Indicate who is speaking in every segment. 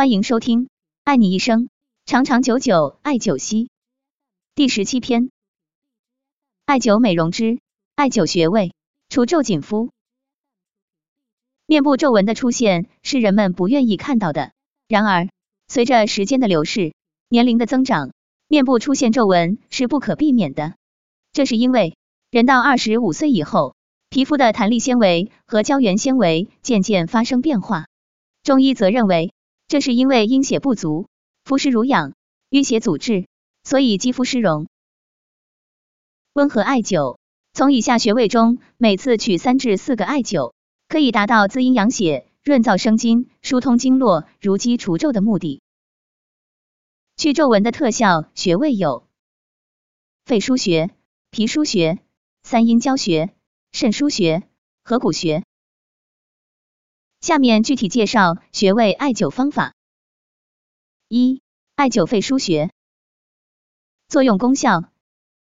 Speaker 1: 欢迎收听《爱你一生，长长久久爱九溪》第十七篇：艾灸美容之艾灸穴位，除皱紧肤。面部皱纹的出现是人们不愿意看到的，然而随着时间的流逝，年龄的增长，面部出现皱纹是不可避免的。这是因为人到二十五岁以后，皮肤的弹力纤维和胶原纤维渐渐发生变化。中医则认为。这是因为阴血不足，肤湿濡养，淤血阻滞，所以肌肤湿容。温和艾灸，从以下穴位中每次取三至四个艾灸，可以达到滋阴养血、润燥生津、疏通经络、如肌除皱的目的。去皱纹的特效穴位有：肺腧穴、脾腧穴、三阴交穴、肾腧穴、合谷穴。下面具体介绍穴位艾灸方法。一、艾灸肺腧穴，作用功效：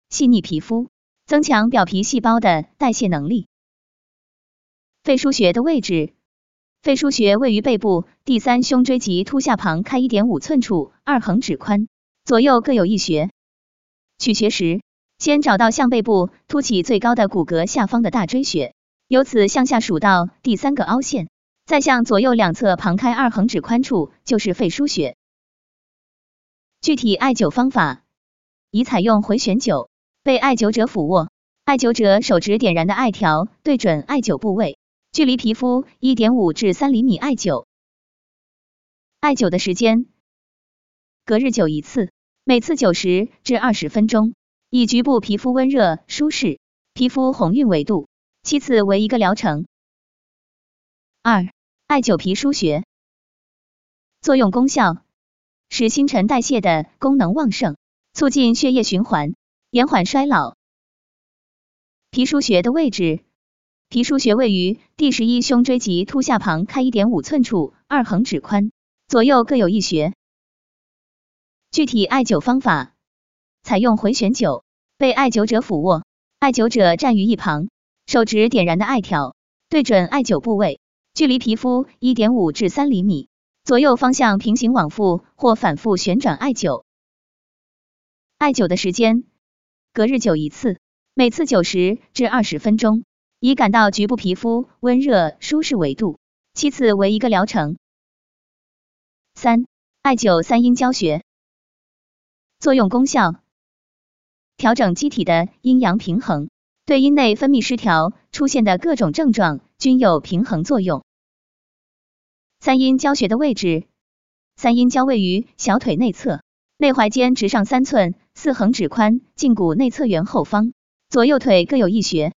Speaker 1: 细腻皮肤，增强表皮细胞的代谢能力。肺腧穴的位置：肺腧穴位于背部第三胸椎棘突下旁开一点五寸处，二横指宽，左右各有一穴。取穴时，先找到向背部凸起最高的骨骼下方的大椎穴，由此向下数到第三个凹陷。再向左右两侧旁开二横指宽处，就是肺腧穴。具体艾灸方法，宜采用回旋灸，被艾灸者俯卧，艾灸者手指点燃的艾条对准艾灸部位，距离皮肤一点五至三厘米艾灸。艾灸的时间，隔日灸一次，每次九十至二十分钟，以局部皮肤温热舒适、皮肤红晕为度，七次为一个疗程。二、艾灸脾腧穴，作用功效：使新陈代谢的功能旺盛，促进血液循环，延缓衰老。脾腧穴的位置：脾腧穴位于第十一胸椎棘突下旁开一点五寸处，二横指宽，左右各有一穴。具体艾灸方法：采用回旋灸，被艾灸者俯卧，艾灸者站于一旁，手指点燃的艾条对准艾灸部位。距离皮肤一点五至三厘米，左右方向平行往复或反复旋转艾灸。艾灸的时间，隔日灸一次，每次九十至二十分钟，以感到局部皮肤温热舒适为度，七次为一个疗程。三、艾灸三阴交穴，作用功效：调整机体的阴阳平衡，对阴内分泌失调出现的各种症状。均有平衡作用。三阴交穴的位置，三阴交位于小腿内侧，内踝尖直上三寸，四横指宽，胫骨内侧缘后方，左右腿各有一穴。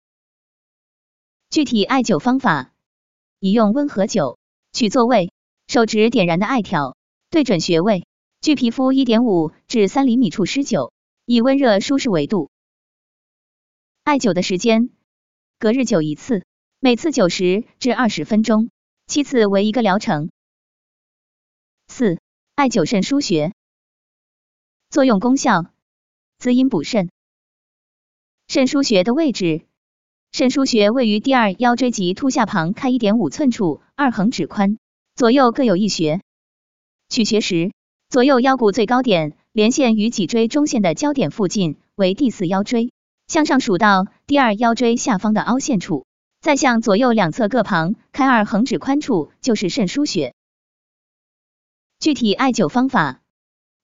Speaker 1: 具体艾灸方法，宜用温和灸，取座位，手指点燃的艾条对准穴位，距皮肤一点五至三厘米处施灸，以温热舒适为度。艾灸的时间，隔日灸一次。每次九十至二十分钟，七次为一个疗程。四、艾灸肾腧穴，作用功效：滋阴补肾。肾腧穴的位置，肾腧穴位于第二腰椎棘突下旁开一点五寸处，二横指宽，左右各有一穴。取穴时，左右腰骨最高点连线于脊椎中线的交点附近，为第四腰椎，向上数到第二腰椎下方的凹陷处。再向左右两侧各旁开二横指宽处，就是肾腧穴。具体艾灸方法：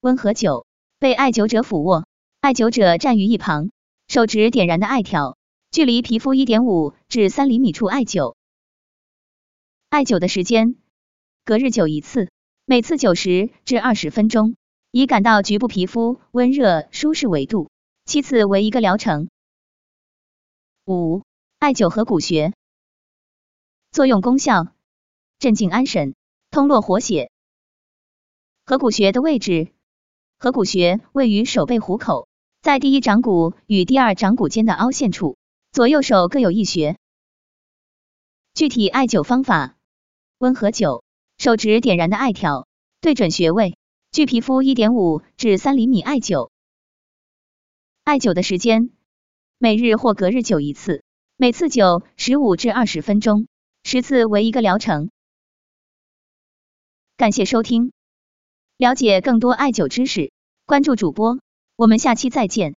Speaker 1: 温和灸，被艾灸者俯卧，艾灸者站于一旁，手指点燃的艾条，距离皮肤一点五至三厘米处艾灸。艾灸的时间，隔日灸一次，每次九十至二十分钟，以感到局部皮肤温热舒适为度，七次为一个疗程。五。艾灸合谷穴，作用功效：镇静安神，通络活血。合谷穴的位置，合谷穴位于手背虎口，在第一掌骨与第二掌骨间的凹陷处，左右手各有一穴。具体艾灸方法：温和灸，手指点燃的艾条对准穴位，距皮肤一点五至三厘米艾灸。艾灸的时间，每日或隔日灸一次。每次灸十五至二十分钟，十次为一个疗程。感谢收听。了解更多艾灸知识，关注主播，我们下期再见。